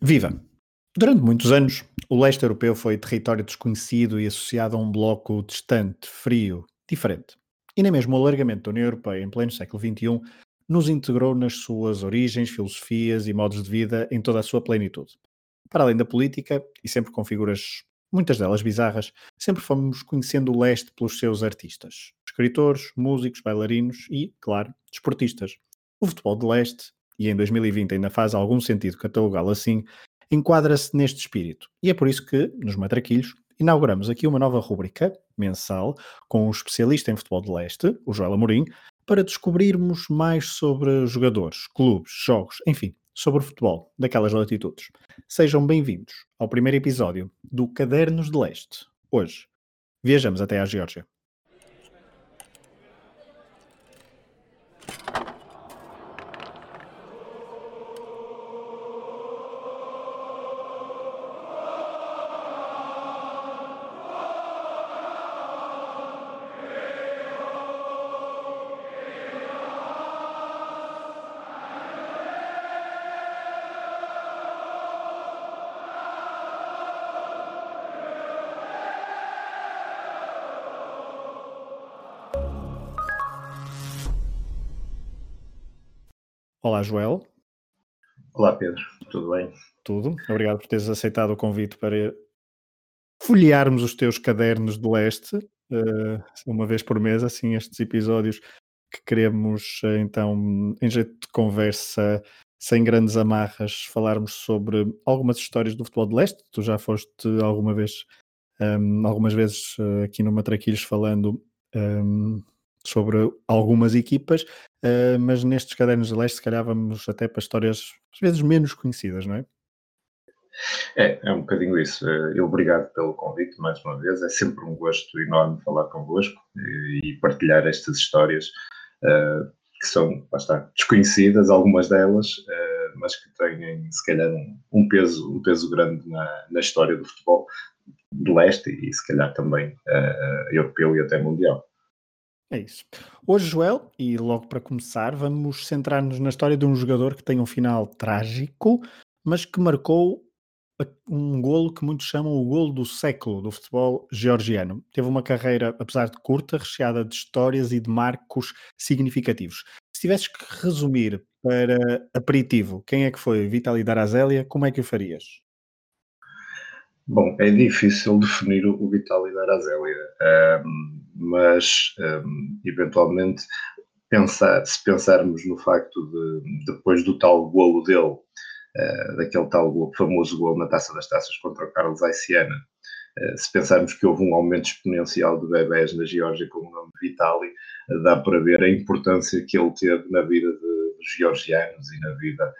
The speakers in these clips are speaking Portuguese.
Viva! Durante muitos anos, o leste europeu foi território desconhecido e associado a um bloco distante, frio, diferente. E nem mesmo o alargamento da União Europeia em pleno século XXI nos integrou nas suas origens, filosofias e modos de vida em toda a sua plenitude. Para além da política, e sempre com figuras, muitas delas bizarras, sempre fomos conhecendo o leste pelos seus artistas, escritores, músicos, bailarinos e, claro, desportistas. O futebol de leste e em 2020 ainda faz algum sentido catalogá-lo assim, enquadra-se neste espírito. E é por isso que, nos Matraquilhos, inauguramos aqui uma nova rúbrica mensal com um especialista em futebol de leste, o Joel Amorim, para descobrirmos mais sobre jogadores, clubes, jogos, enfim, sobre futebol daquelas latitudes. Sejam bem-vindos ao primeiro episódio do Cadernos de Leste. Hoje, viajamos até à Geórgia. Olá, Joel. Olá, Pedro. Tudo bem? Tudo. Obrigado por teres aceitado o convite para folhearmos os teus cadernos de leste, uh, uma vez por mês, assim, estes episódios que queremos, uh, então, em jeito de conversa, sem grandes amarras, falarmos sobre algumas histórias do futebol de leste. Tu já foste alguma vez, um, ehm, algumas vezes uh, aqui no Matraquilhos falando ehm, sobre algumas equipas, uh, mas nestes cadernos de leste, se calhar vamos até para histórias às vezes menos conhecidas, não é? É, é um bocadinho isso. Uh, obrigado pelo convite mais uma vez. É sempre um gosto enorme falar convosco e, partilhar estas histórias uh, que são, está, desconhecidas, algumas delas, uh, mas que têm, se calhar, um, um, peso, um peso grande na, na história do futebol do leste e, se calhar, também europeu e até mundial. É isso. Hoje, Joel, e logo para começar, vamos centrar-nos na história de um jogador que tem um final trágico, mas que marcou um golo que muitos chamam o golo do século do futebol georgiano. Teve uma carreira, apesar de curta, recheada de histórias e de marcos significativos. Se tivesses que resumir para aperitivo quem é que foi Vitaly Darazelia, como é que o farias? Bom, é difícil definir o Vitaly Darazelia. Um mas um, eventualmente pensar, se pensarmos no facto de depois do tal golo dele, uh, daquele tal golo, famoso golo na Taça das Taças contra o Carlos Aiciana, uh, se pensarmos que houve um aumento exponencial de bebés na Geórgia com o nome Vitali, uh, dá para ver a importância que ele teve na vida de, dos georgianos e na vida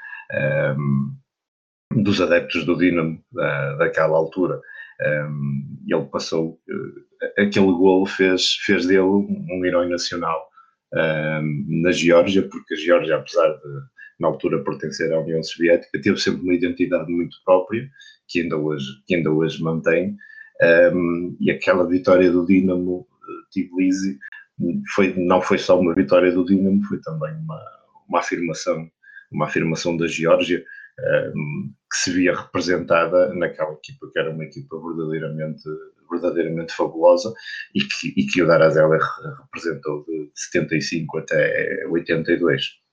um, dos adeptos do Dinamo daquela altura. Um, ele passou, uh, aquele golo fez, fez dele um herói nacional um, na Geórgia, porque a Geórgia, apesar de na altura pertencer à União Soviética, teve sempre uma identidade muito própria, que ainda hoje, que ainda hoje mantém, um, e aquela vitória do Dinamo eh, Tbilisi foi, não foi só uma vitória do Dinamo, foi também uma, uma afirmação, uma afirmação da Geórgia, que se via representada naquela equipa, que era uma equipa verdadeiramente, verdadeiramente fabulosa e que, e que o Darazela representou de 75 até 82.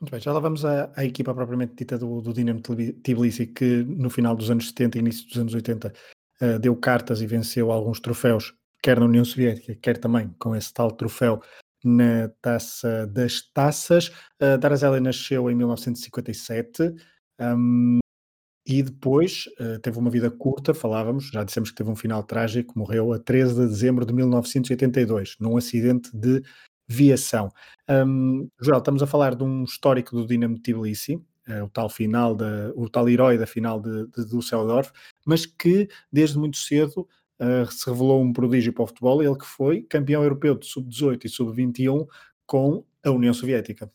Muito bem, já lá vamos à, à equipa propriamente dita do, do Dinamo Tbilisi, que no final dos anos 70 e início dos anos 80 uh, eh, deu cartas e venceu alguns troféus, quer na União Soviética, quer também com esse tal troféu na Taça das Taças. Uh, Darazela nasceu em 1957. Um, e depois uh, teve uma vida curta, falávamos, já dissemos que teve um final trágico, morreu a 13 de dezembro de 1982, num acidente de viação. Um, Joel, estamos a falar de um histórico do Dinamo Tbilisi, uh, o tal final, da, o tal herói da final de, de Düsseldorf, mas que desde muito cedo uh, se revelou um prodígio para o futebol, ele que foi campeão europeu de sub-18 e sub-21 com a União Soviética.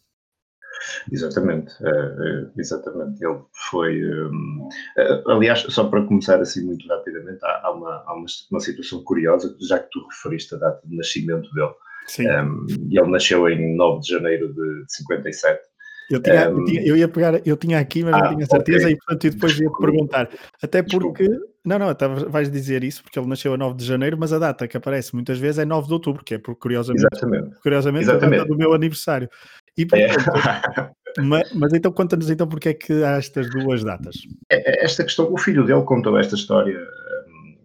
Exatamente, uh, exatamente. Ele foi. Uh, aliás, só para começar assim muito rapidamente, há, uma, há uma, uma, situação curiosa, já que tu referiste a data de nascimento dele. Sim. Um, ele nasceu em 9 de janeiro de 57. Eu, tinha, um, eu, tinha, eu, ia pegar, eu tinha aqui, mas ah, não tinha certeza okay. e portanto eu depois ia te perguntar. Até porque, Desculpa. não, não, vais dizer isso porque ele nasceu a 9 de janeiro, mas a data que aparece muitas vezes é 9 de outubro, que é por curiosamente, Exatamente. curiosamente Exatamente. a data do meu aniversário. E portanto, é. mas, mas, então conta-nos então porque é que há estas duas datas. É, é, esta questão, o filho dele contou esta história um,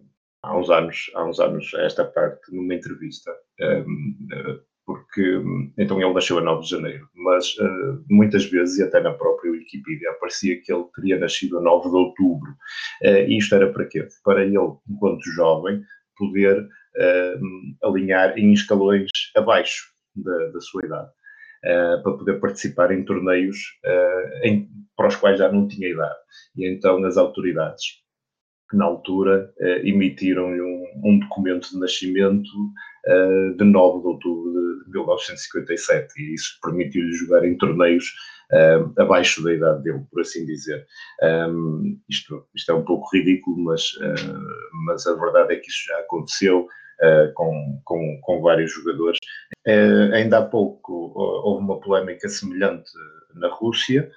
há uns anos, há uns anos, esta parte, numa entrevista. Um, porque então ele nasceu a 9 de janeiro, mas uh, muitas vezes, e até na própria Wikipedia, aparecia que ele teria nascido a 9 de outubro. Uh, isto era para quê? Para ele, enquanto jovem, poder uh, alinhar em escalões abaixo da, da sua idade, para poder participar em torneios em, para os quais já não tinha idade. E então as autoridades que na altura eh, emitiram-lhe um, um, documento de nascimento eh, de 9 de outubro de 1957 e isso permitiu-lhe jogar em torneios eh, abaixo da idade dele, por assim dizer. Um, isto, isto é um pouco ridículo, mas, uh, mas a verdade é que isso já aconteceu uh, com, com, com vários jogadores. Uh, ainda há pouco houve uma polémica semelhante na Rússia.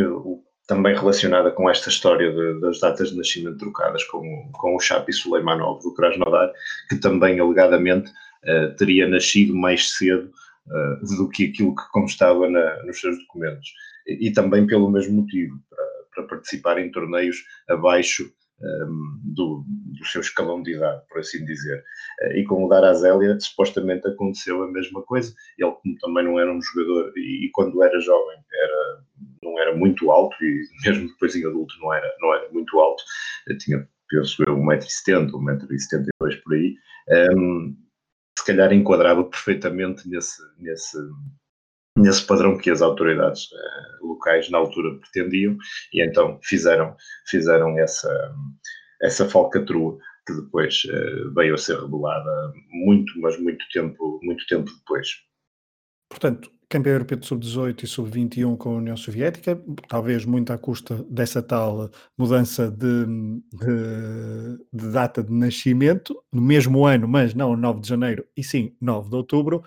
o também relacionada com esta história de, das datas de nascimento trocadas com, com o Chapi Suleimanov do Krasnodar, que também alegadamente uh, teria nascido mais cedo uh, do que aquilo que constava na, nos seus documentos. E, e, também pelo mesmo motivo, para, para participar em torneios abaixo do, do, seu escalão de idade, por assim dizer. Uh, e com o Darazélia, supostamente aconteceu a mesma coisa. Ele, como também não era um jogador, e, e, quando era jovem, era, não era muito alto, e mesmo depois em adulto não era, não era muito alto, eu tinha, penso eu, 1,70m, 1,72m por aí. Um, se calhar enquadrava perfeitamente nesse, nesse, nesse padrão que as autoridades uh, locais na altura pretendiam e então fizeram fizeram essa essa falcatrua que depois uh, veio a ser revelada muito mas muito tempo muito tempo depois. Portanto campeão europeu de sub-18 e sub-21 com a União Soviética talvez muito à custa dessa tal mudança de, de, de data de nascimento no mesmo ano mas não 9 de janeiro e sim 9 de outubro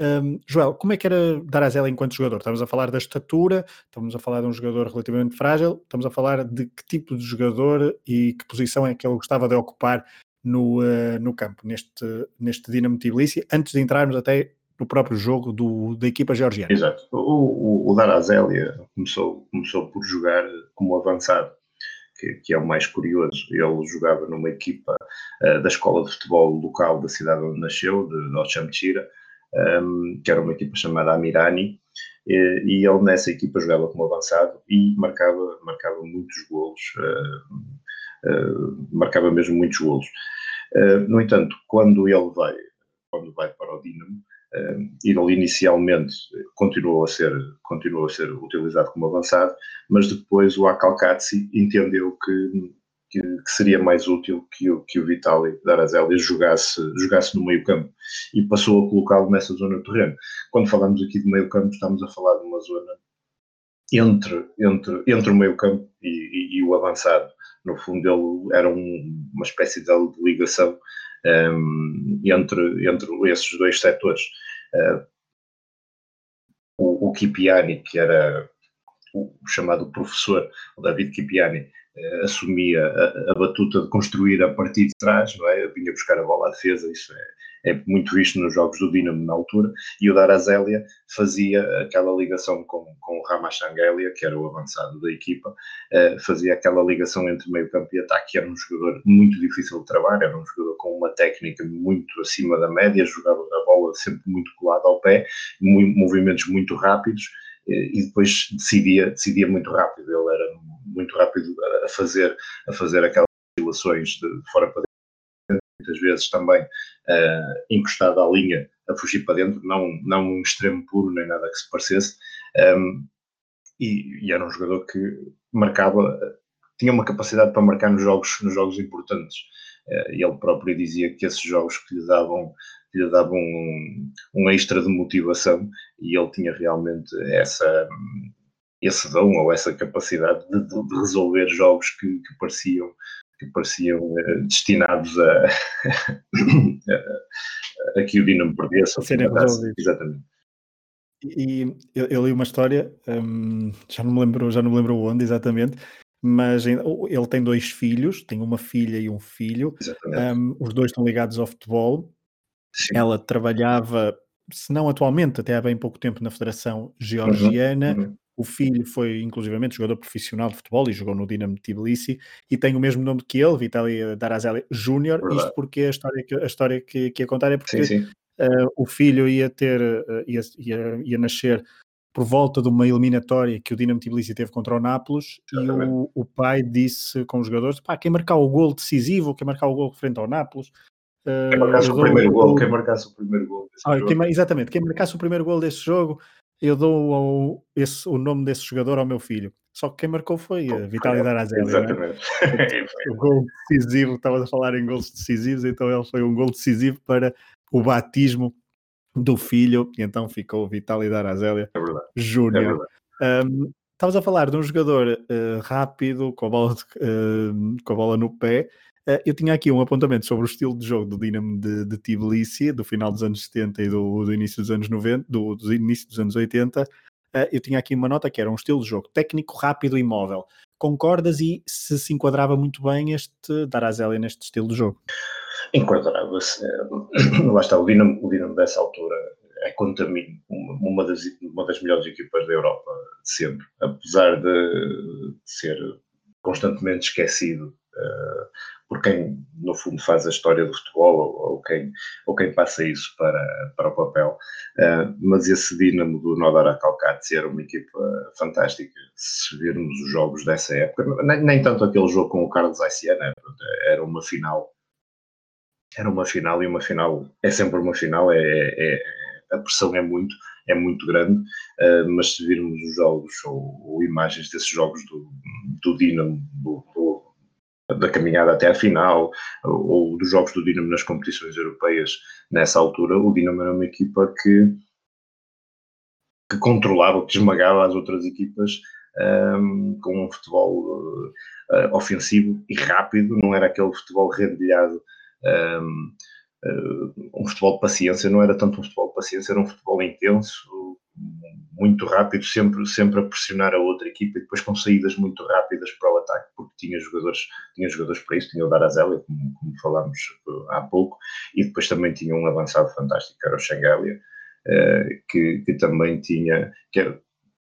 um, Joel, como é que era Darazela enquanto jogador? Estamos a falar da estatura, estamos a falar de um jogador relativamente frágil, estamos a falar de que tipo de jogador e que posição é que ele gostava de ocupar no, uh, no campo, neste, neste Dinamo Tbilisi, antes de entrarmos até no próprio jogo do, da equipa georgiana. Exato. O, o, o Darazélia começou, começou por jogar como avançado, que, que, é o mais curioso. Ele jogava numa equipa uh, da escola de futebol local da cidade onde nasceu, de Nochamchira, um, que era uma equipa chamada Amirani, e, e ele nessa equipa jogava como avançado e marcava, marcava muitos golos, uh, uh, marcava mesmo muitos golos. Uh, no entanto, quando ele vai, quando vai para o Dinamo, ele inicialmente continuou a ser continuou a ser utilizado como avançado, mas depois o Akalkatsi entendeu que que, que, seria mais útil que o, que o Vitali Darazélia jogasse, jogasse no meio campo e passou a colocá-lo nessa zona do terreno. Quando falamos aqui de meio campo, estamos a falar de uma zona entre, entre, entre o meio campo e, e, e o avançado. No fundo, ele era um, uma espécie de ligação um, entre, entre esses dois setores. Uh, o, o Kipiani, que era o chamado professor, o David Kipiani, assumia a, a, batuta de construir a partir de trás, não é? Vinha buscar a bola à defesa, isso é, é muito visto nos jogos do Dinamo na altura, e o Darazélia fazia aquela ligação com, com o Ramachangelia, que era o avançado da equipa, eh, fazia aquela ligação entre meio campo e ataque, era um jogador muito difícil de trabalhar, era um jogador com uma técnica muito acima da média, jogava a bola sempre muito colada ao pé, movimentos muito rápidos, eh, e depois decidia, decidia muito rápido, ele era muito rápido a fazer, a fazer aquelas oscilações de fora para dentro, muitas vezes também uh, encostado à linha a fugir para dentro, não, não um extremo puro nem nada que se parecesse. Um, ehm, e, e, era um jogador que marcava, tinha uma capacidade para marcar nos jogos, nos jogos importantes. Uh, e ele próprio dizia que esses jogos que lhe davam, que lhe davam um, um extra de motivação, e ele tinha realmente essa esse dom ou essa capacidade de, de resolver jogos que, que, pareciam que pareciam uh, destinados a, a, a, que o Dinamo perdesse. Serem resolvidos. Exatamente. E eu, eu li uma história, hum, já não me lembro, já não me lembro onde exatamente, mas ele tem dois filhos, tem uma filha e um filho, um, os dois estão ligados ao futebol. Sim. Ela trabalhava, se não atualmente, até há bem pouco tempo na Federação Georgiana. Uhum, uhum. O filho foi, inclusivamente, jogador profissional de futebol e jogou no Dinamo Tbilisi e tem o mesmo nome que ele, Vitaly Darazeli Júnior. Isto porque a história, que, a história que, que ia contar é porque sim, sim. Uh, o filho ia ter, uh, ia, ia, ia, nascer por volta de uma eliminatória que o Dinamo Tbilisi teve contra o Nápoles e o, o, pai disse com os jogadores, pá, quem marcar o gol decisivo, quem marcar o gol frente ao Nápoles, quem marcasse o primeiro gol, quem marcasse o primeiro gol ah, quem, exatamente, quem marcasse o primeiro gol desse jogo, eu dou ao, esse, o nome desse jogador ao meu filho. Só que quem marcou foi a Vitaly Darazeli. É? Exatamente. É? o gol decisivo, estavas a falar em gols decisivos, então ele foi um gol decisivo para o batismo do filho, e então ficou Vitaly Darazélia é Júnior. É um, Estavas a falar de um jogador uh, rápido, com a, bola uh, com a bola no pé. Uh, eu tinha aqui um apontamento sobre o estilo de jogo do Dinamo de, de Tbilisi, do final dos anos 70 e do, do início dos anos 90, do, do início dos anos 80. eu tinha aqui uma nota que era um estilo de jogo técnico, rápido e móvel. Concordas e se se enquadrava muito bem este Darazélia neste estilo de jogo? enquadrava-se. Eh, lá está, o Dinamo, o Dinamo dessa altura é, mim, uma das, uma das melhores equipas da Europa de sempre, apesar de ser constantemente esquecido uh, por quem, no fundo, faz a história do futebol ou, ou quem, ou quem passa isso para, para o papel. Uh, mas esse Dinamo do Nodar Akalkatsi era uma equipa fantástica. Se virmos os jogos dessa época, nem, nem tanto aquele jogo com o Carlos Aiciana, era uma final era uma final e uma final é sempre uma final, é, é, a pressão é muito, é muito grande, uh, mas se virmos os jogos ou, ou, imagens desses jogos do, do Dinamo, do, da caminhada até a final, ou, ou, dos jogos do Dinamo nas competições europeias nessa altura, o Dinamo era uma equipa que, que controlava, que esmagava as outras equipas um, com um futebol uh, ofensivo e rápido, não era aquele futebol rendilhado um, um futebol de paciência, não era tanto um futebol de paciência, era um futebol intenso, muito rápido, sempre, sempre a pressionar a outra equipa e depois com saídas muito rápidas para o ataque, porque tinha jogadores, tinha jogadores para isso, tinha o Darazélia, como, como falámos há pouco, e depois também tinha um avançado fantástico, que era o Xangália, que, que também tinha, que era,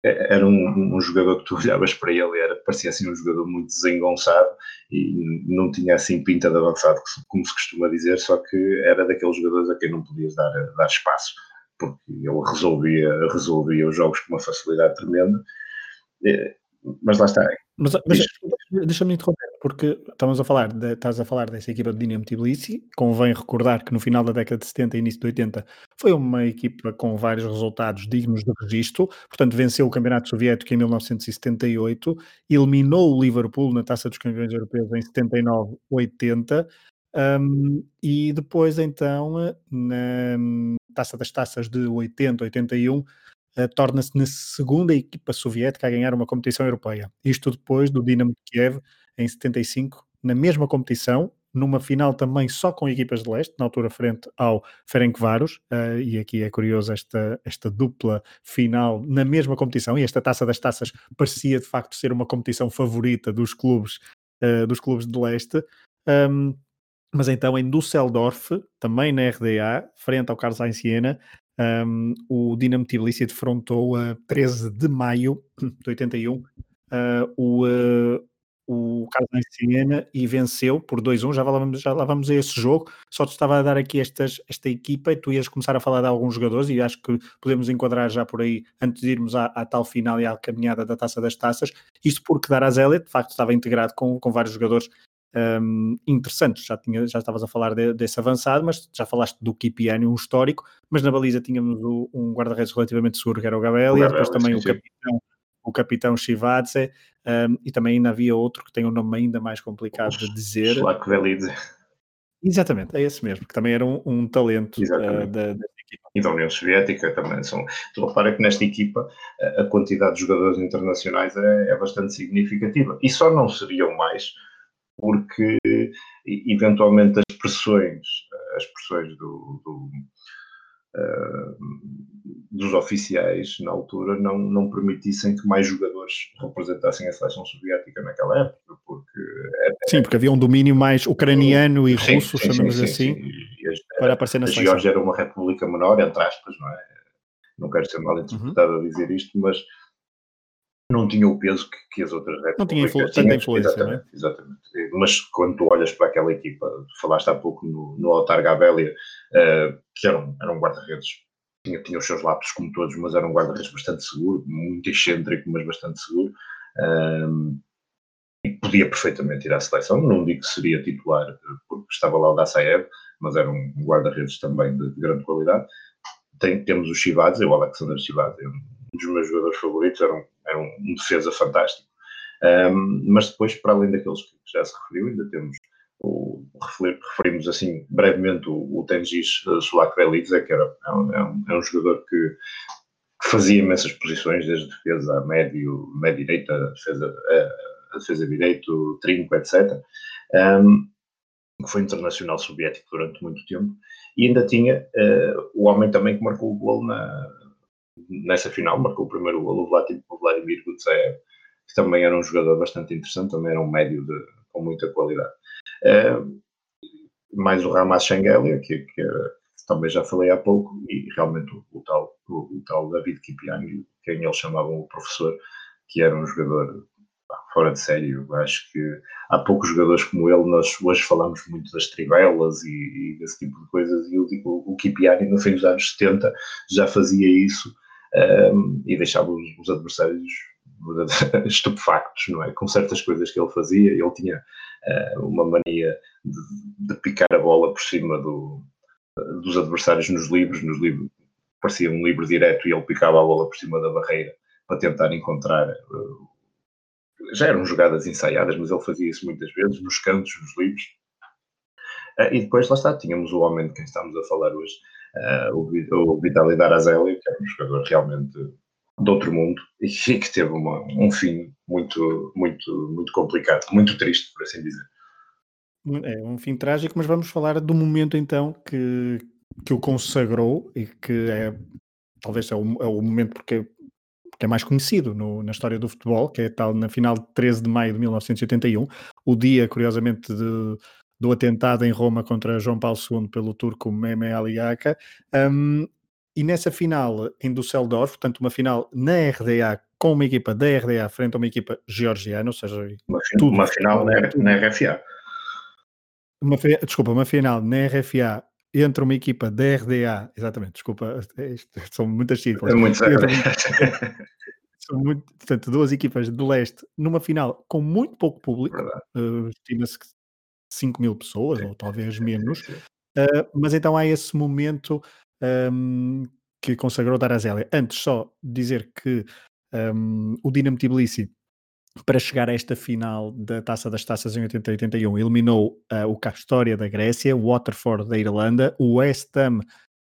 era um, um, jogador que tu olhavas para ele era, parecia assim um jogador muito desengonçado e não tinha assim pinta de avançado, como se costuma dizer, só que era daqueles jogadores a quem não podias dar, dar espaço, porque ele resolvia, resolvia os jogos com uma facilidade tremenda. Mas lá está. Mas, mas deixa-me interromper porque estamos a falar, de, estás a falar dessa equipa de Dinamo Tbilisi, convém recordar que no final da década de 70 e início de 80 foi uma equipa com vários resultados dignos de registro, portanto venceu o Campeonato Soviético em 1978, eliminou o Liverpool na Taça dos Campeões Europeus em 79-80, um, e depois então na Taça das Taças de 80-81 Uh, torna-se na segunda equipa soviética a ganhar uma competição europeia. Isto depois do Dinamo de Kiev em 75, na mesma competição, numa final também só com equipas de leste, na altura frente ao Ferencváros, uh, e aqui é curioso esta, esta dupla final na mesma competição, e esta Taça das Taças parecia de facto ser uma competição favorita dos clubes, uh, dos clubes de leste, um, mas então em Düsseldorf, também na RDA, frente ao Carlos Sainz Siena, um, o Dinamo Tbilisi defrontou a 13 de maio de 81 uh, o, uh, o Carlos Siena e venceu por 2-1. Já lá, vamos, já lá vamos a esse jogo. Só te estava a dar aqui estas, esta equipa e tu ias começar a falar de alguns jogadores e acho que podemos enquadrar já por aí antes de irmos à, à tal final e à caminhada da Taça das Taças. Isto porque Darazélia, de facto, estava integrado com, com vários jogadores um, interessantes. Já, tinha, já estavas a falar de, desse avançado, mas já falaste do Kipiani, um histórico, mas na baliza tínhamos o, um guarda-redes relativamente seguro, que era o Gabriel, e depois também sim, o capitão o capitão Shivadze, um, e também ainda havia outro que tem um nome ainda mais complicado de dizer. Exatamente, é esse mesmo, que também era um, um talento uh, da, da, equipa. E da União Soviética também são. Tu repara que nesta equipa a quantidade de jogadores internacionais é, é bastante significativa. E só não seriam mais porque eventualmente as pressões, as pressões do, do uh, dos oficiais na altura não, não permitissem que mais jogadores representassem a seleção soviética naquela época, porque... sim, porque havia um domínio mais ucraniano e sim, russo, sim, chamamos sim, assim, para aparecer na a seleção. A Geórgia era uma república menor, entre aspas, não é? Não quero ser mal interpretado uhum. a dizer isto, mas não tinha o peso que, que as outras repúblicas Não tinha influ tanta influência, exatamente, é? exatamente. Mas quando tu olhas para aquela equipa, falaste há pouco no, no Altar Gabelia, uh, que era um, era um guarda-redes, tinha, tinha os seus lápis como todos, mas era um guarda-redes bastante seguro, muito excêntrico, mas bastante seguro. Um, e podia perfeitamente ir à seleção, não digo que seria titular porque estava lá o Dassaev, mas era um guarda-redes também de, de, grande qualidade. Tem, temos o Chivadze, o Alexander Chivadze, um dos meus jogadores favoritos, era um, era um defesa fantástico. Um, mas depois, para além daqueles que já se referiu, ainda temos o, referimos assim brevemente o, o Tengiz Sulak Velidze, que era, é um, é, um, é um jogador que, fazia imensas posições, desde defesa a médio, médio direita, defesa, a, a defesa direito, trinco, etc. Que foi internacional soviético durante muito tempo, e ainda tinha uh, o homem também que marcou o gol na, nessa final, marcou o primeiro gol, o Vladimir Gutsev, que também era um jogador bastante interessante, também era um médio de, com muita qualidade. Mais o Ramas Shangelia, que, que, que, também já falei há pouco, e realmente o, o tal, o, o, tal David Kipiang, quem eles chamavam o professor, que era um jogador fora de sério. Acho que há poucos jogadores como ele. Nós hoje falamos muito das trivelas e, e desse tipo de coisas, e o, o, o Kipiani, no fim dos anos 70, já fazia isso um, e deixava os, os adversários estupefactos, não é? Com certas coisas que ele fazia. Ele tinha uh, uma mania de, de, picar a bola por cima do, dos adversários nos livros. Nos livros parecia um livro direto e ele picava a bola por cima da barreira para tentar encontrar. Uh, já eram jogadas ensaiadas, mas ele fazia isso muitas vezes nos cantos, nos livros. Uh, e depois, lá está, tínhamos o homem de quem estamos a falar hoje, o, o Vitaly Darazeli, que era um jogador realmente de outro mundo e que teve uma, um fim muito, muito, muito complicado, muito triste, por assim dizer. É um fim trágico, mas vamos falar do momento então que, que o consagrou e que é talvez é o, é o momento porque, porque é mais conhecido no, na história do futebol, que é tal na final de 13 de maio de 1981, o dia, curiosamente, de, do atentado em Roma contra João Paulo II pelo turco Mehmet Ali Aka. Um, e nessa final em Düsseldorf, portanto, uma final na RDA com uma equipa da RDA frente a uma equipa georgiana, ou seja, uma, tudo, uma final na, na RFA. Uma, desculpa, uma final na RFA entre uma equipa da RDA, exatamente, desculpa, isto, são muitas siglas. É muito. São muito, portanto, duas equipas do leste numa final com muito pouco público, uh, estima-se que 5 mil pessoas, ou talvez menos. Uh, mas então há esse momento um, que consagrou Darazélia. Antes, só dizer que um, o Dinamo Tbilisi, para chegar a esta final da Taça das Taças em 80 81, eliminou uh, o Castoria da Grécia, o Waterford da Irlanda, o West Ham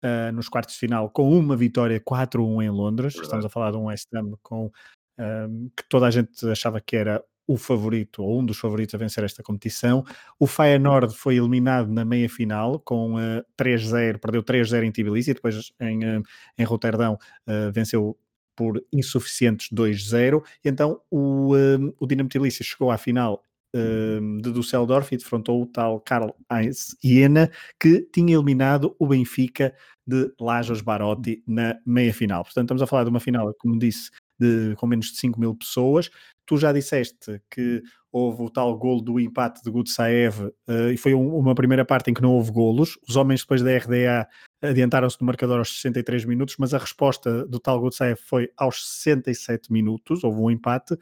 uh, nos quartos de final com uma vitória 4-1 em Londres. Estamos a falar de um West Ham com, um, que toda a gente achava que era o favorito, ou um dos favoritos a vencer esta competição. O Feyenoord foi eliminado na meia-final com uh, eh, 3-0, perdeu 3-0 em Tbilisi e depois em, uh, em Roterdão uh, venceu por insuficientes 2-0. Então o, o Dinamo Tbilisi chegou à final de Düsseldorf e defrontou o tal Karl Heinz Jena, que tinha eliminado o Benfica de Lajos Barotti na meia-final. Portanto, estamos a falar de uma final, como disse, de, com menos de 5 mil pessoas. Tu já disseste que houve o tal gol do empate de Gutsaev uh, e foi um, uma primeira parte em que não houve golos. Os homens depois da RDA adiantaram-se no marcador aos 63 minutos, mas a resposta do tal Gutsaev foi aos 67 minutos, houve um empate,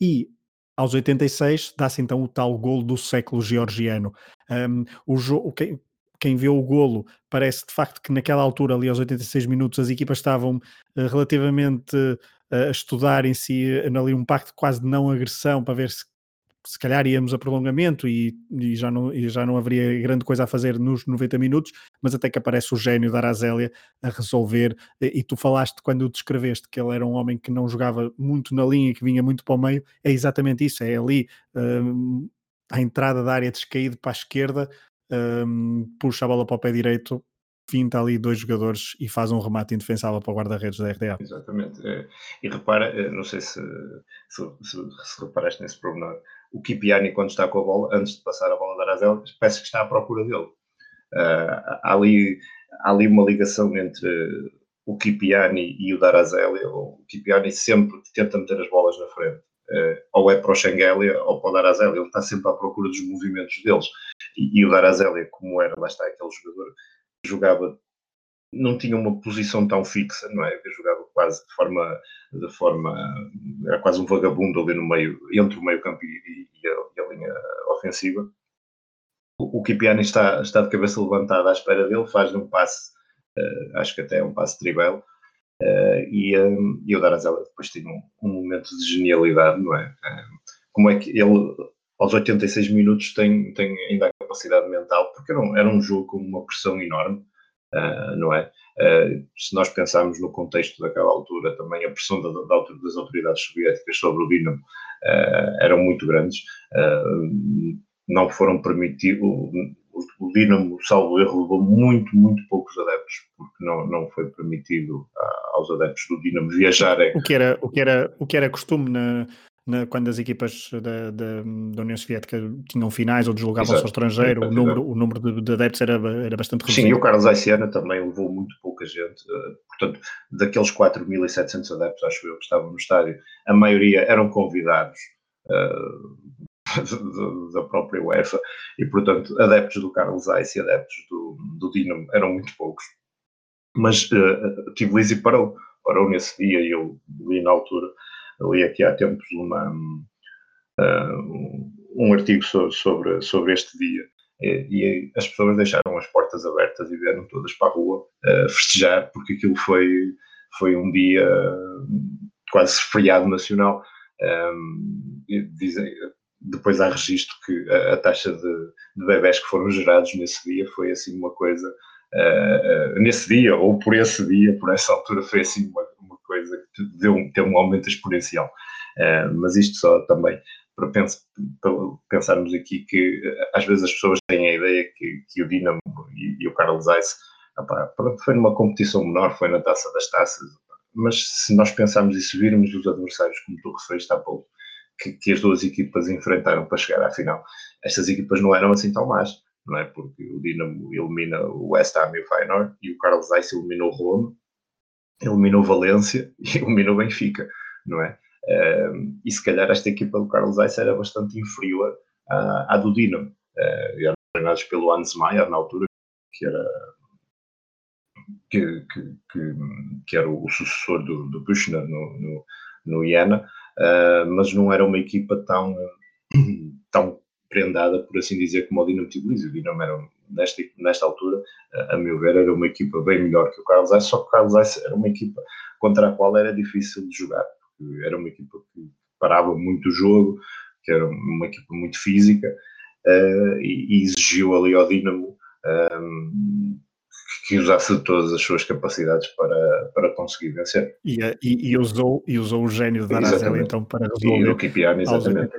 e aos 86 dá-se então o tal gol do século georgiano. Um, o quem, quem vê o golo parece de facto que naquela altura, ali aos 86 minutos, as equipas estavam uh, relativamente a estudar em si ali um pacto quase de não agressão para ver se se calhar íamos a prolongamento e, e, já não, e já não haveria grande coisa a fazer nos 90 minutos, mas até que aparece o gênio da Arazélia a resolver. E, e, tu falaste, quando o descreveste, que ele era um homem que não jogava muito na linha, que vinha muito para o meio, é exatamente isso, é ali um, à entrada da área descaído para a esquerda, um, puxa a bola para o pé direito finta ali dois jogadores e faz um remate indefensável para o guarda-redes da RDA. Exatamente. É, e repara, eh, não sei se, se, se, se reparaste nesse problema, o Kipiani, quando está com a bola, antes de passar a bola da Arazel, parece que está à procura dele. Uh, há, ali, há ali uma ligação entre o Kipiani e o Darazeli. O Kipiani sempre tenta meter as bolas na frente. Uh, ou é para o Schengelia ou para o Darazeli. Ele está sempre à procura dos movimentos deles. E, e o Darazeli, como era, lá está aquele jogador jogava não tinha uma posição tão fixa, não é? Eu jogava quase de forma, de forma, era quase um vagabundo ali no meio, entre o meio campo e, e, a, e a, linha ofensiva. O, o Kipiani está, está de cabeça levantada à espera dele, faz-lhe um passe, uh, acho que até é um passe tribelo, uh, e, um, e o Darazela depois tinha um, um, momento de genialidade, não é? Uh, como é que ele, aos 86 minutos, tem, tem ainda capacidade mental, porque era um, era um jogo com uma pressão enorme, uh, não é? Uh, se nós pensarmos no contexto daquela altura, também a pressão da, da, das autoridades soviéticas sobre o Dinamo uh, eram muito grandes. não foram permitidos, o, Dinamo, salvo erro, levou muito, muito poucos adeptos, porque não, não foi permitido aos adeptos do Dinamo viajarem. O que era, o que era, o que era costume na, na, quando as equipas da, da, da, União Soviética tinham finais ou deslogavam-se ao estrangeiro, o número, o número de, de, adeptos era, era bastante reduzido. Sim, e o Carlos Aiciana também levou muito pouca gente. Eh, portanto, daqueles 4.700 adeptos, acho eu, que estavam no estádio, a maioria eram convidados uh, da própria UEFA e, portanto, adeptos do Carlos Aix e adeptos do, do Dinamo eram muito poucos. Mas uh, Tbilisi parou, parou nesse dia e eu li na altura li aqui há tempos uma, uh, um artigo sobre, sobre este dia e, e, as pessoas deixaram as portas abertas e vieram todas para a rua uh, festejar porque aquilo foi, foi um dia quase feriado nacional. Um, dizem, depois há registro que a, a taxa de, de bebés que foram gerados nesse dia foi assim uma coisa Uh, nesse dia, ou por esse dia, por essa altura, foi assim uma, uma coisa que deu, ter um aumento exponencial. Uh, mas isto só também para, pens para, pensarmos aqui que às vezes as pessoas têm a ideia que, que o Dinamo e, e o Carlos Zeiss foi numa competição menor, foi na taça das taças, mas se nós pensarmos e se virmos os adversários, como tu referiste há pouco, que, que, as duas equipas enfrentaram para chegar à final, estas equipas não eram assim tão más não é? Porque o Dinamo elimina o West Ham e o Feyenoord e o Carlos Zeiss eliminou Roma, eliminou Valência e eliminou Benfica, não é? E se calhar esta equipa do Carlos Zeiss era bastante inferior à, à do Dinamo. Uh, eram treinados pelo Hans Mayer na altura, que era que, que, que, que era o sucessor do, do no, no, no Iena, uh, mas não era uma equipa tão, tão prendada, por assim dizer, como o Dinamo Tbilisi. O Dinamo era, nesta, nesta altura, a meu ver, era uma equipa bem melhor que o Carlos Ace, só que o Carlos Ace era uma equipa contra a qual era difícil de jogar, porque era uma equipa que parava muito o jogo, que era uma equipa muito física, uh, e, e, exigiu ali ao Dinamo um, eh, que usasse todas as suas capacidades para, para conseguir vencer. E, e, e usou, e usou o gênio da Arazel então para resolver. E o Kipiani, exatamente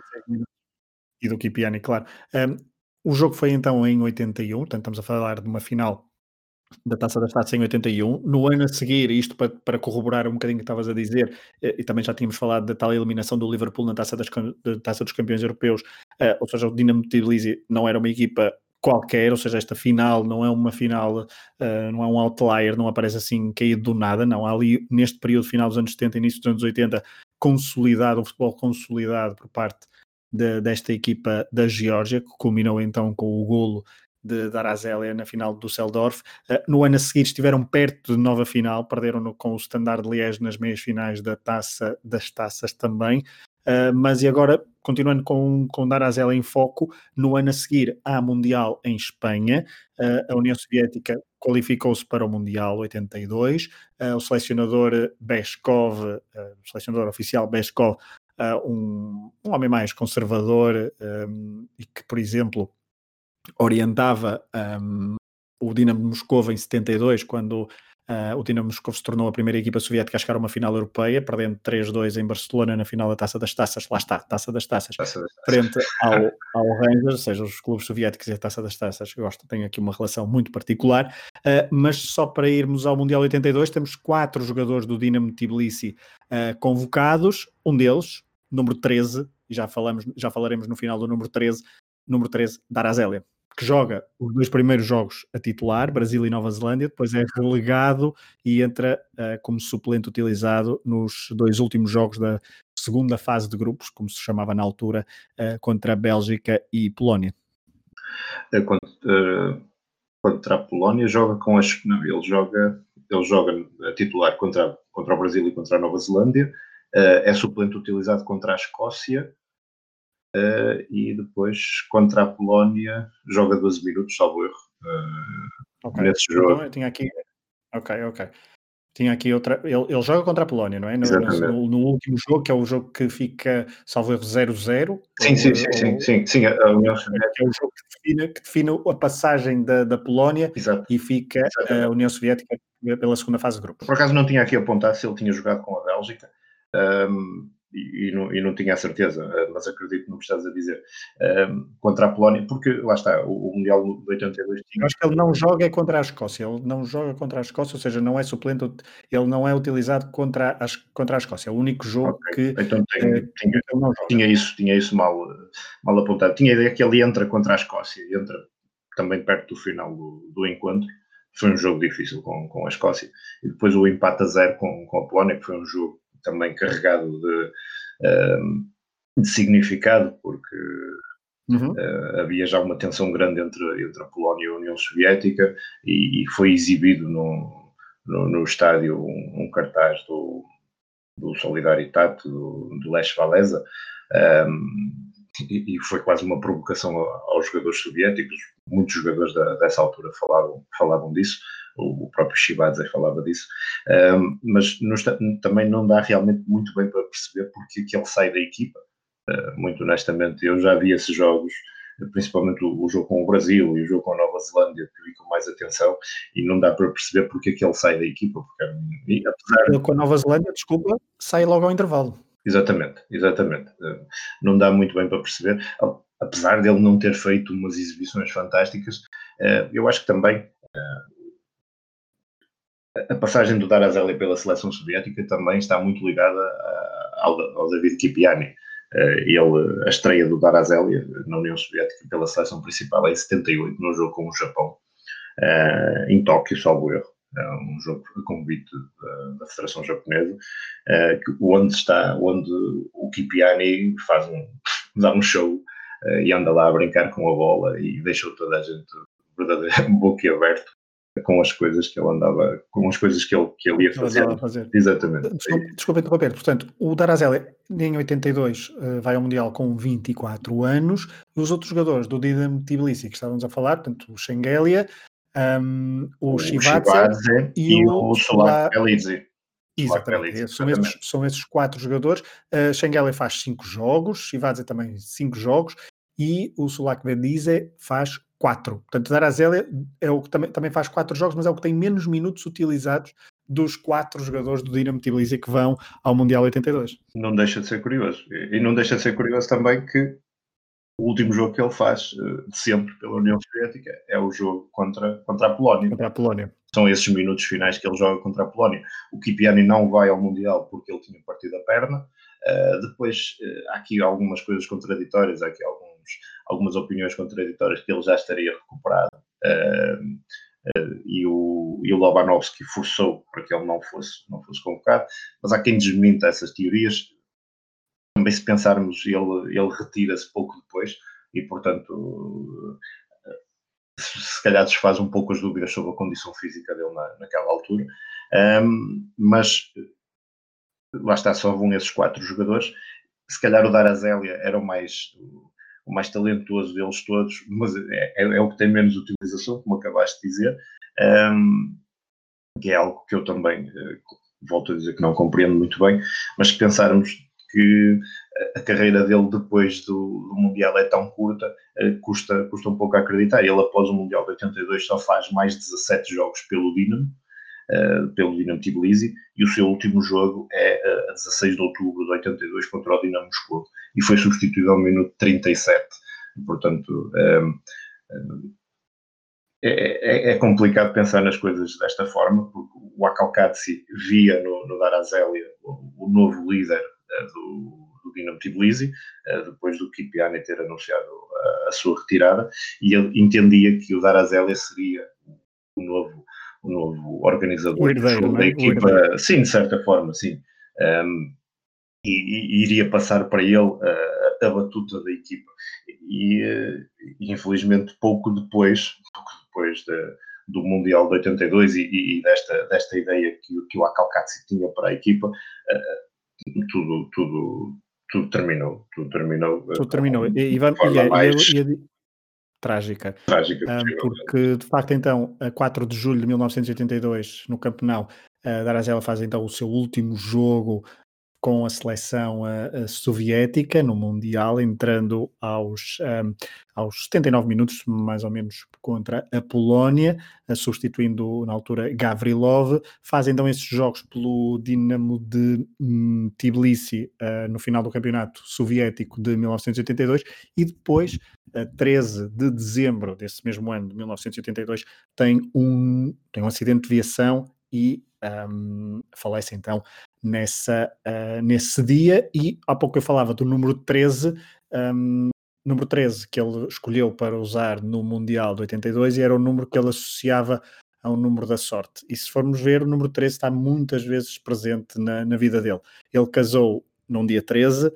e do Kipiani, claro. Um, o jogo foi então em 81, portanto estamos a falar de uma final da Taça das Taças em 81. No ano a seguir, isto para, para corroborar um bocadinho o que estavas a dizer, eh, e também já tínhamos falado da tal eliminação do Liverpool na Taça, das, da Taça dos Campeões Europeus, uh, ou seja, o Dinamo Tbilisi não era uma equipa qualquer, ou seja, esta final não é uma final, uh, não é um outlier, não aparece assim caído do nada, não. Há ali, neste período final dos anos 70 início dos anos 80, consolidado, um futebol consolidado por parte de, desta equipa da Geórgia, que culminou então com o golo de Darazélia na final do Seldorf. Uh, no ano a seguir estiveram perto de nova final, perderam com o Standard Liège nas meias finais da taça das taças também. Uh, mas e agora, continuando com, com Darazélia em foco, no ano a seguir há Mundial em Espanha. Uh, a União Soviética qualificou-se para o Mundial 82. o selecionador Beskov, o selecionador oficial Beskov, uh, um, um, homem mais conservador um, e que, por exemplo, orientava um, o Dinamo de Moscou em 72, quando Uh, o Dinamo Moscou se tornou a primeira equipa soviética a chegar a uma final europeia, perdendo 3-2 em Barcelona na final da Taça das Taças, lá está, Taça das Taças, Taça das taças. frente ao, ao Rangers, ou seja, os clubes soviéticos e a Taça das Taças, gosto, tenho aqui uma relação muito particular, uh, mas só para irmos ao Mundial 82, temos quatro jogadores do Dinamo Tbilisi uh, convocados, um deles, número 13, e já, falamos, já falaremos no final do número 13, número 13, Darazélia que joga os dois primeiros jogos a titular, Brasil e Nova Zelândia, depois é relegado e entra uh, como suplente utilizado nos dois últimos jogos da segunda fase de grupos, como se chamava na altura, uh, contra a Bélgica e Polónia. É, contra, contra, a Polónia joga com as. Não, ele joga, ele joga titular contra, contra o Brasil e contra a Nova Zelândia, uh, é suplente utilizado contra a Escócia Uh, e depois contra a Polónia joga 12 minutos, salvo erro. Uh, okay. Nesse jogo. Então, eu tinha aqui. Ok, ok. Tinha aqui outra. Ele, ele joga contra a Polónia, não é? No, no, no, último jogo, que é o jogo que fica, salvo erro, 0-0. Sim, sim, sim, sim, sim, sim, a União Soviética. É o jogo que define, que define a passagem da, da Polónia Exato. e fica Exatamente. a União Soviética pela segunda fase de grupo. Por acaso não tinha aqui apontado se ele tinha jogado com a Bélgica. Um, e, não, e, não, tinha a certeza, eh, mas acredito no que estás a dizer, um, contra a Polónia, porque lá está, o, o Mundial de 82 tinha... Acho que ele não joga é contra a Escócia, ele não joga contra a Escócia, ou seja, não é suplente, ele não é utilizado contra a, contra a Escócia, é o único jogo okay. que então tem, é, tinha, tinha, isso, tinha isso mal, mal apontado, tinha a ideia que ele entra contra a Escócia, entra também perto do final do, do encontro, foi um jogo difícil com, com a Escócia, e depois o empate a zero com, com a Polónia, que foi um jogo também carregado de, ehm, de significado, porque uhum. uh, havia já uma tensão grande entre, entre a Polónia e a União Soviética e, e foi exibido no, no, no estádio um, um, cartaz do, do Solidaritat, do, do Lech Walesa, um, ehm, e, e, foi quase uma provocação aos jogadores soviéticos. Muitos jogadores da, dessa altura falavam, falavam disso o próprio Shibadze falava disso, um, mas nos, também não dá realmente muito bem para perceber porque que ele sai da equipa. Uh, muito honestamente, eu já vi esses jogos, principalmente o, o, jogo com o Brasil e o jogo com a Nova Zelândia, que vi com mais atenção, e não dá para perceber porque que ele sai da equipa. Porque, e, apesar... Com a Nova Zelândia, desculpa, sai logo ao intervalo. Exatamente, exatamente. Uh, não dá muito bem para perceber apesar dele não ter feito umas exibições fantásticas, uh, eu acho que também uh, a passagem do Darazeli pela seleção soviética também está muito ligada ao, ao David Kipiani. Eh, ele, a estreia do Darazeli na União Soviética pela seleção principal é em 78, no jogo com o Japão, eh, em Tóquio, salvo erro. É um jogo a convite da, Federação Japonesa, eh, onde está, onde o Kipiani faz um, dá um show e anda lá a brincar com a bola e deixou toda a gente verdadeiramente boquiaberto com as coisas que ele andava, com as coisas que ele, que ele ia fazer. fazer. Exatamente. Desculpa, desculpa interromper, portanto, o Darazeli em 82 uh, vai ao Mundial com 24 anos, os outros jogadores do Dinamo Tbilisi que estávamos a falar, portanto, o Schengelia, um, o, o Shivadze e, e, o Solak Elidze. Exatamente, são esses, são esses quatro jogadores. Uh, Schengelia faz cinco jogos, Shivadze também cinco jogos, e o Sulak Vendize faz 4. Portanto, Darazélia é o que também, também faz 4 jogos, mas é o que tem menos minutos utilizados dos quatro jogadores do Dinamo Tbilisi que vão ao Mundial 82. Não deixa de ser curioso. E não deixa de ser curioso também que o último jogo que ele faz, eh, de sempre, pela União Soviética, é o jogo contra, contra a Polónia. Contra a Polónia. São esses minutos finais que ele joga contra a Polónia. O Kipiani não vai ao Mundial porque ele tinha partido a perna. Uh, depois, uh, há aqui algumas coisas contraditórias, há aqui alguns algumas opiniões contraditórias que ele já estaria recuperado. Uh, uh, e, o, e o Lobanovski forçou para que ele não fosse, não fosse convocado, mas há quem desminta essas teorias. Também, se pensarmos, ele, ele retira-se pouco depois e, portanto, se, se calhar desfaz um pouco as dúvidas sobre a condição física dele na, naquela altura. Um, mas lá está, só vão esses quatro jogadores. Se calhar o Darazélia era o mais o mais talentoso deles todos, mas é, é, é, o que tem menos utilização, como acabaste de dizer, um, que é algo que eu também, uh, volto a dizer que não compreendo muito bem, mas se pensarmos que a carreira dele depois do, do Mundial é tão curta, uh, custa, custa um pouco a acreditar. Ele, após o Mundial de 82, só faz mais 17 jogos pelo Dinamo, uh, pelo Dinamo Tbilisi e o seu último jogo é uh, a 16 de outubro de 82 contra o Dinamo Moscou e foi substituído ao minuto 37. Portanto, um, um, é, é, é, complicado pensar nas coisas desta forma, porque o Akalkatsi via no, no Darazélia o, o, novo líder uh, do, do Dinamo Tbilisi, depois do Kipiani ter anunciado a, a, sua retirada, e ele entendia que o Darazélia seria o novo, novo organizador o herdeiro, da é? equipa. Sim, de certa forma, sim. Um, e, e, iria passar para ele a, a batuta da equipa. E, e, infelizmente, pouco depois, pouco depois de, do Mundial de 82 e, e, desta, desta ideia que, que o Acalcatsi tinha para a equipa, uh, tudo, tudo, tudo terminou. Tudo terminou. Tudo terminou. E, e, e, mais... e, e, trágica. Trágica. Um, porque, de facto, então, a 4 de julho de 1982, no Campeonato, a Darazela faz então o seu último jogo com a seleção uh, soviética no Mundial, entrando aos, um, aos 79 minutos, mais ou menos, contra a Polónia, substituindo na altura Gavrilov. Faz então esses jogos pelo Dinamo de um, Tbilisi uh, no final do campeonato soviético de 1982 e depois, a 13 de dezembro desse mesmo ano de 1982, tem um, tem um acidente de viação e um, falece então nessa, uh, nesse dia. E há pouco eu falava do número 13, um, número 13 que ele escolheu para usar no Mundial de 82 e era o número que ele associava ao número da sorte. E se formos ver, o número 13 está muitas vezes presente na, na vida dele. Ele casou num dia 13,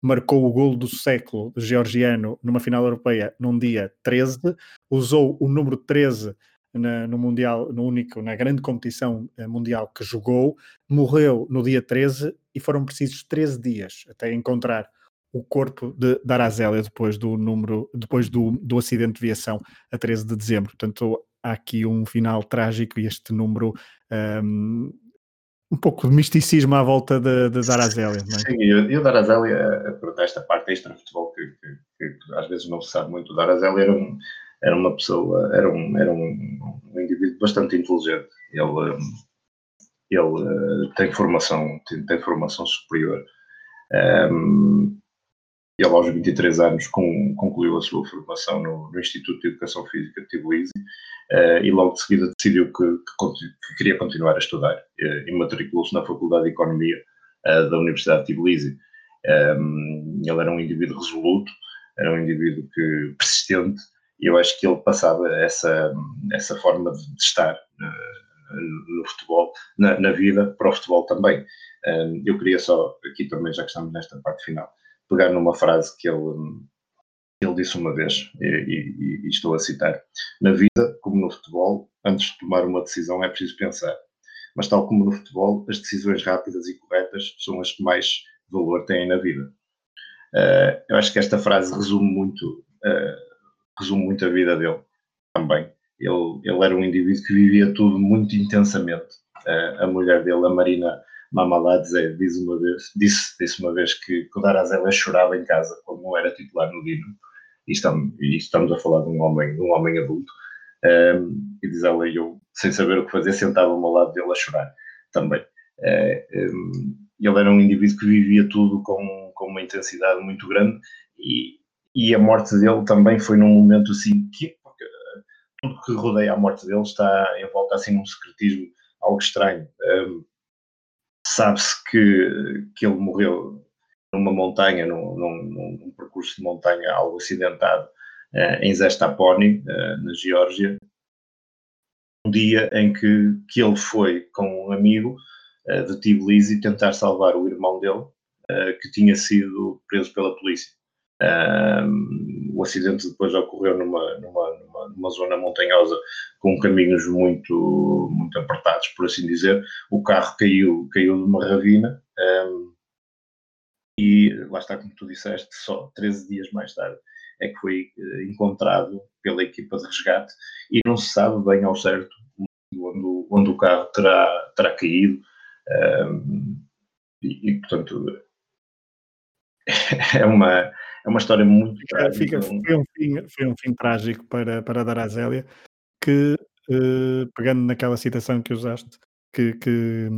marcou o golo do século georgiano numa final europeia num dia 13, usou o número 13 na, no Mundial, no único, na grande competição eh, mundial que jogou, morreu no dia 13 e foram precisos 13 dias até encontrar o corpo de Darazélia depois do número, depois do, do acidente de viação a 13 de dezembro. Portanto, há aqui um final trágico e este número um, um pouco de misticismo à volta de, de Darazélia. É? Sim, e o Darazélia, eh, esta parte extra futebol que, que, que, às vezes não se sabe muito, o Darazélia era um era uma pessoa, era um, era um, um indivíduo bastante inteligente. Ele, ele uh, tem formação, tem, tem formação superior. Um, ele aos 23 anos com, concluiu a sua formação no, no, Instituto de Educação Física de Tbilisi uh, e logo de seguida decidiu que, que, que queria continuar a estudar uh, e matriculou-se na Faculdade de Economia uh, da Universidade de Tbilisi. Um, ele era um indivíduo resoluto, era um indivíduo que, persistente, e eu acho que ele passava essa, essa forma de estar uh, no futebol, na, na, vida, para o futebol também. Uh, eu queria só, aqui também, já que estamos nesta parte final, pegar numa frase que ele, ele disse uma vez, e, e, e estou a citar: Na vida, como no futebol, antes de tomar uma decisão é preciso pensar. Mas, tal como no futebol, as decisões rápidas e corretas são as que mais valor têm na vida. Uh, eu acho que esta frase resume muito uh, resume muito a vida dele também. Ele, ele era um indivíduo que vivia tudo muito intensamente. Uh, a mulher dele, a Marina Mamaladze, diz uma vez, disse, disse uma vez que o Darazela chorava em casa quando era titular no Dino. E estamos, e estamos a falar de um homem, de um homem adulto. E diz ela, eu, sem saber o que fazer, sentava-me ao lado dele a chorar também. Eh, um, ehm, ele era um indivíduo que vivia tudo com, com uma intensidade muito grande e, e a morte dele também foi num momento assim que uh, tudo que rodeia a morte dele está em volta assim num secretismo algo estranho. Um, Sabe-se que, que ele morreu numa montanha, num, num, num percurso de montanha algo acidentado uh, em Zestaponi, uh, na Geórgia, um dia em que, que ele foi com um amigo uh, de Tbilisi tentar salvar o irmão dele, que tinha sido preso pela polícia. O acidente depois ocorreu numa, numa, numa, numa, zona montanhosa com caminhos muito, muito apertados, por assim dizer. O carro caiu, caiu numa ravina um, e lá está, como tu disseste, só 13 dias mais tarde é que foi uh, encontrado pela equipa de resgate e não se sabe bem ao certo onde, onde o carro terá, terá caído. Um, e, e, portanto, é uma é uma história muito trágica. Fica, foi, um fim, foi um fim trágico para, para Darazélia, que, uh, pegando naquela citação que usaste, que, que,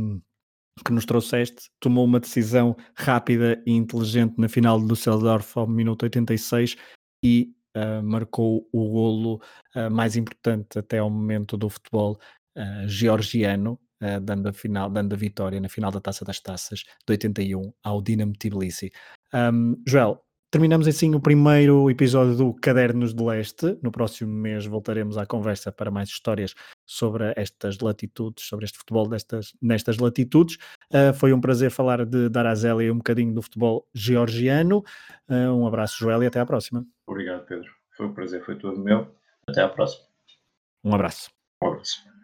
que, nos trouxeste, tomou uma decisão rápida e inteligente na final do Düsseldorf ao minuto 86 e uh, marcou o golo uh, mais importante até ao momento do futebol uh, georgiano, dando, a final, dando a vitória na final da Taça das Taças de 81 ao Dinamo Tbilisi. Um, Joel, terminamos assim o primeiro episódio do Cadernos de Leste. No próximo mês voltaremos à conversa para mais histórias sobre estas latitudes, sobre este futebol destas, nestas latitudes. Uh, foi um prazer falar de Darazela e um bocadinho do futebol georgiano. Uh, um abraço, Joel, e até à próxima. Obrigado, Pedro. Foi um prazer, foi todo meu. Até à próxima. Um abraço. Um abraço.